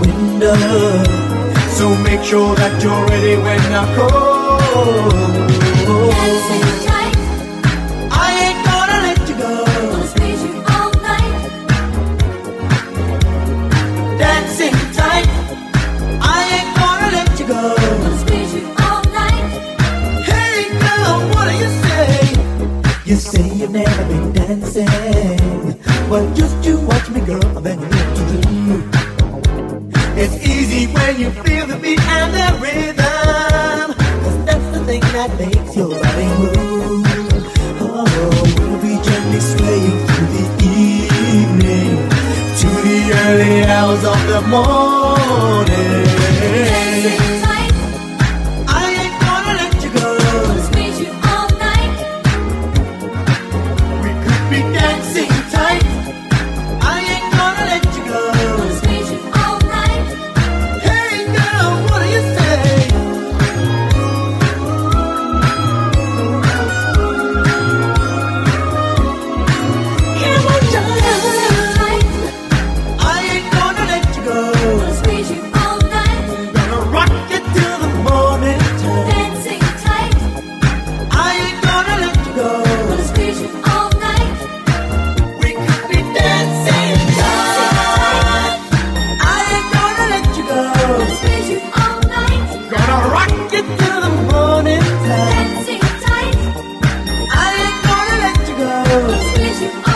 window. So make sure that you're ready when I call. You go. gonna squeeze you all night. Dancing tight. I ain't gonna let you go. Gonna squeeze you all night. Hey girl, what do you say? You say you've never been dancing. Well, just you watch me, girl, then you It's easy when you feel the beat and the rhythm. Cause that's the thing that makes your body move. Oh, we'll be gently swaying through the evening to the early hours of the morning. Gonna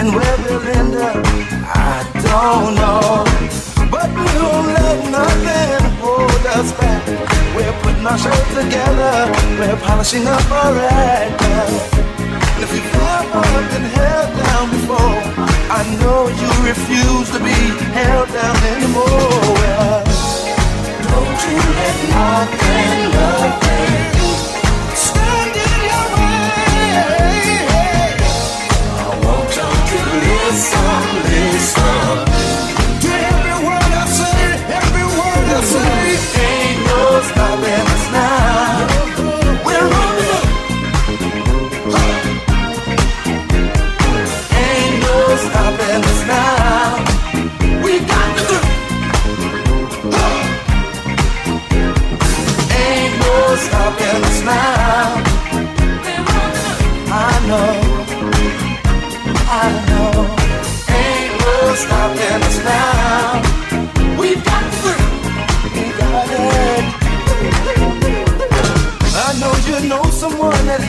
And where we'll end up, I don't know. But we won't let nothing hold us back. We're putting our show together. We're polishing up our act. And if you've ever been held down before, I know you refuse to be held down anymore. Don't you let nothing, nothing listen, listen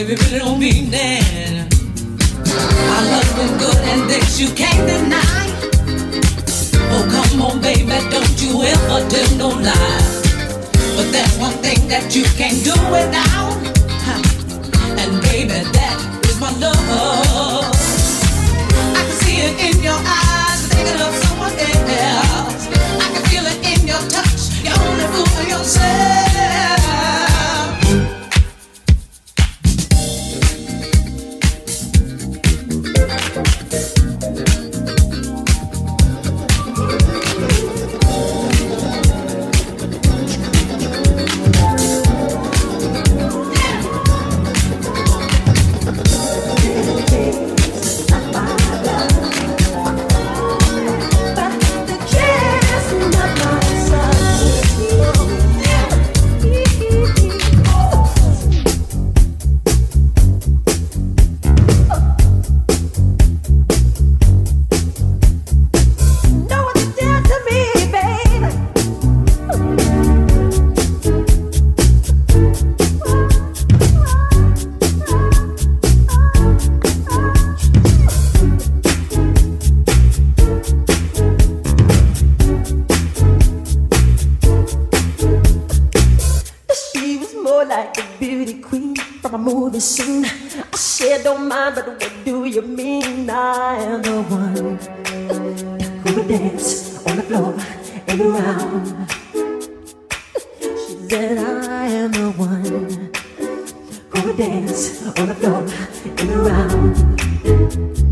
Baby, we really don't mean that. Our love is good and this you can't deny. Oh come on, baby, don't you ever tell no lie. But there's one thing that you can't do without, and baby, that is my love. I can see it in your eyes, thinking of someone else. I can feel it in your touch. You're only fooling yourself. Listen. I said, don't mind, but what do you mean? I am the one who would dance on the floor and around. She said, I am the one who would dance on the floor and around.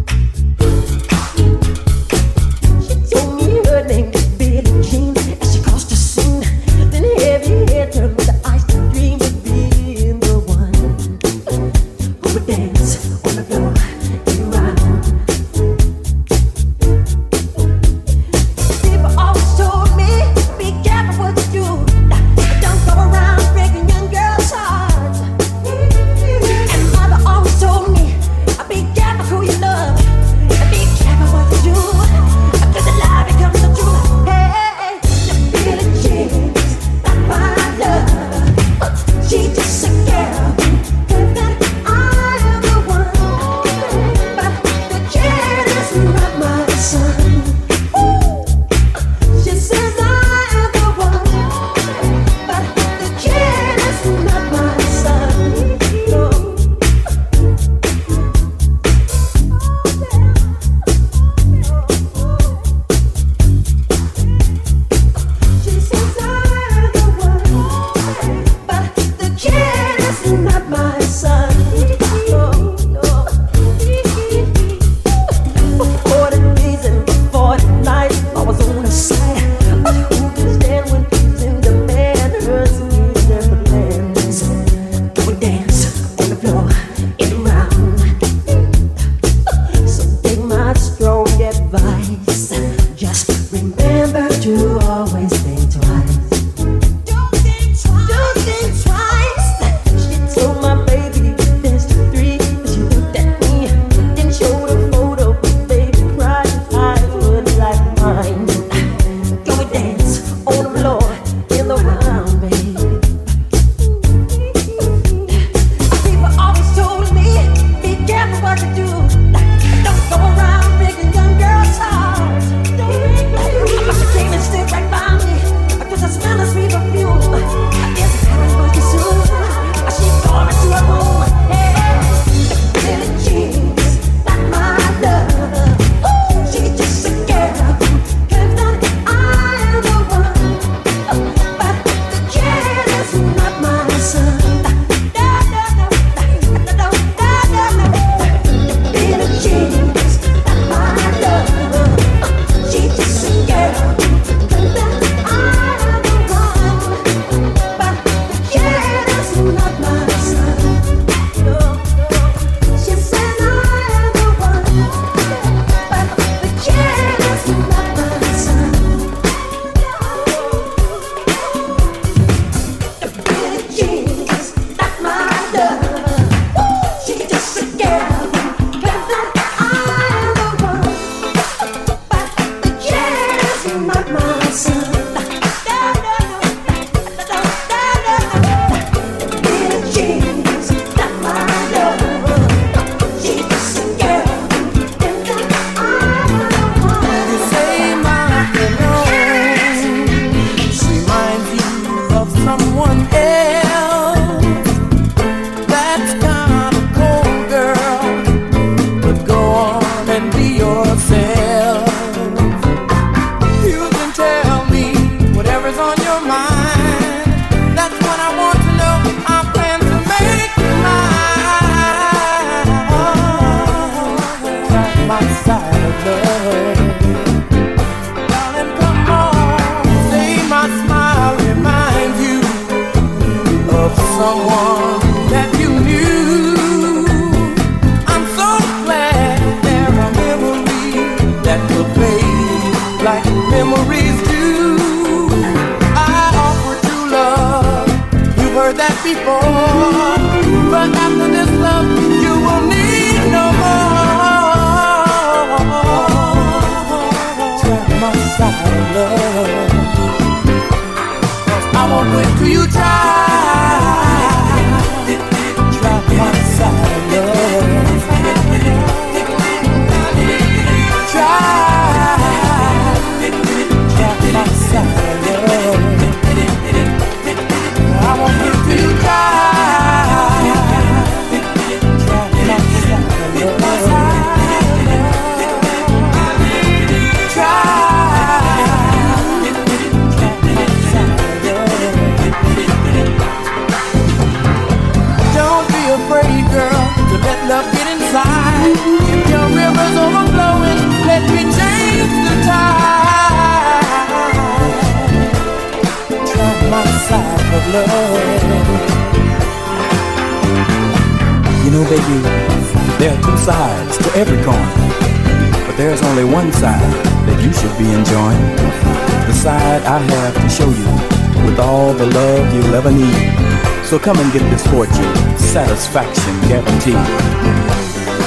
So come and get this fortune, satisfaction guaranteed.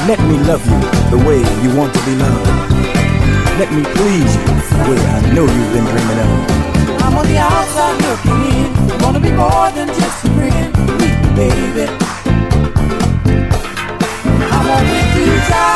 Let me love you the way you want to be loved. Let me please you the way I know you've been dreaming of. I'm on the outside looking in. Wanna be more than just a friend, baby. I want with you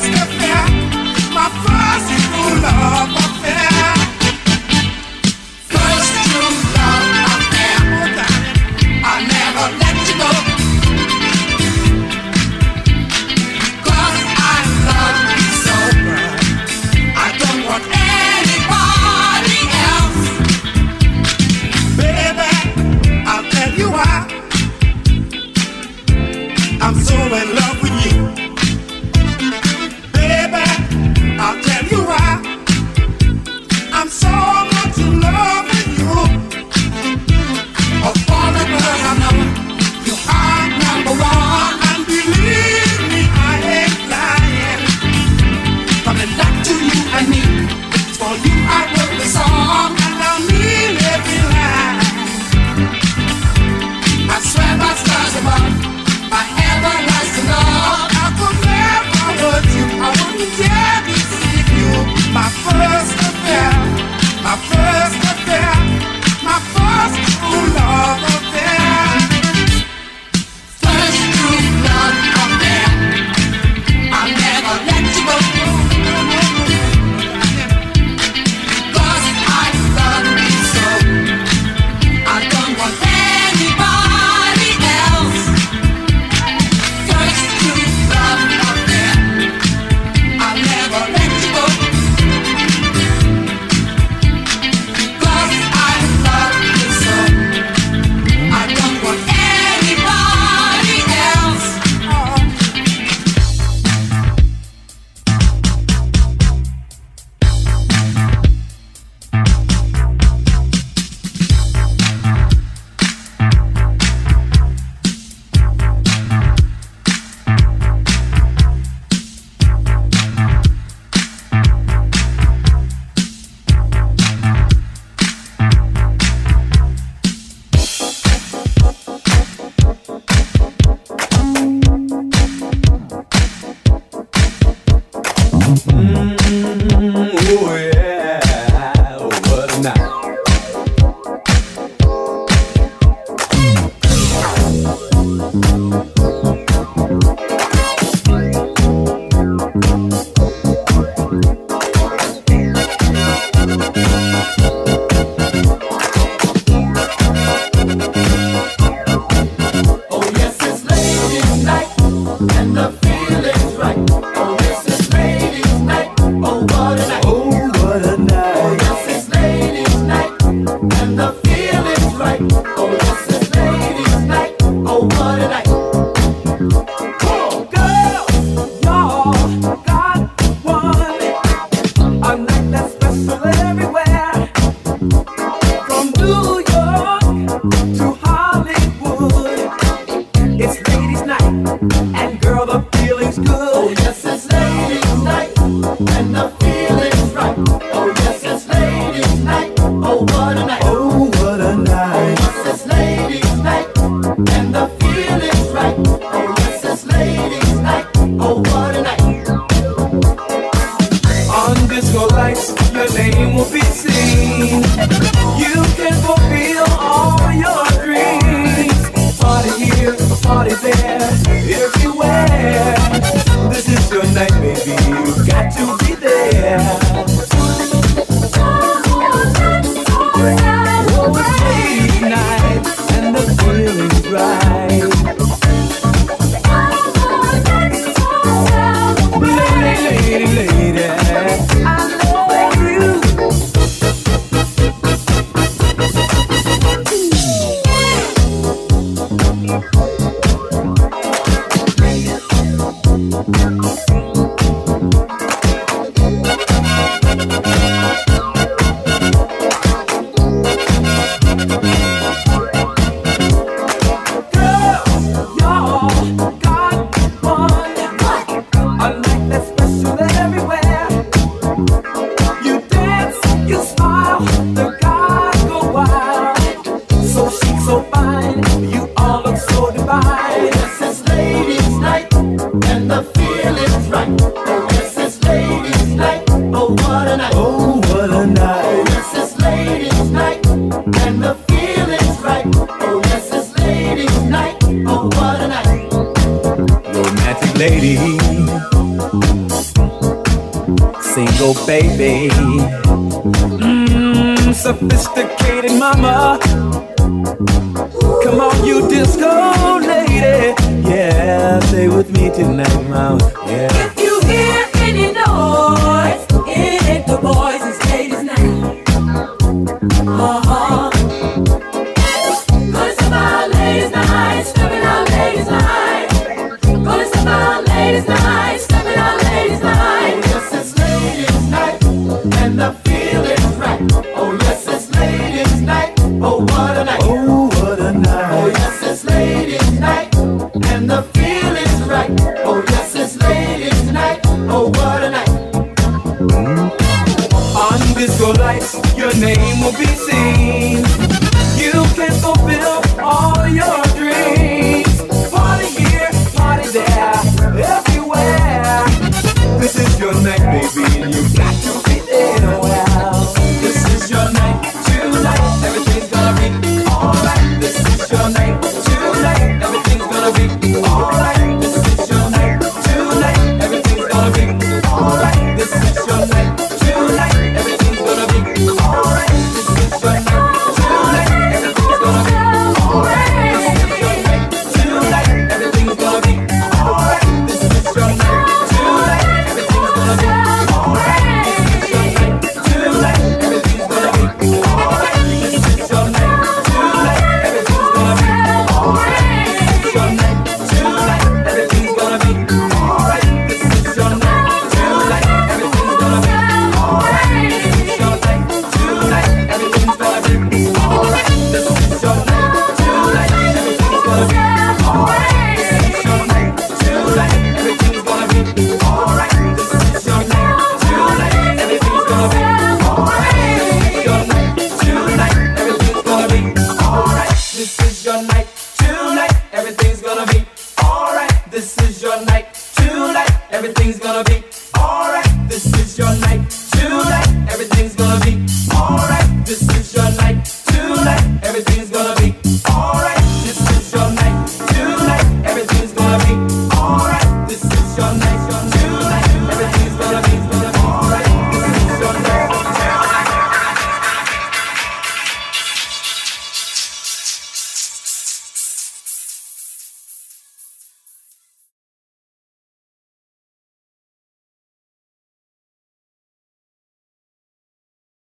I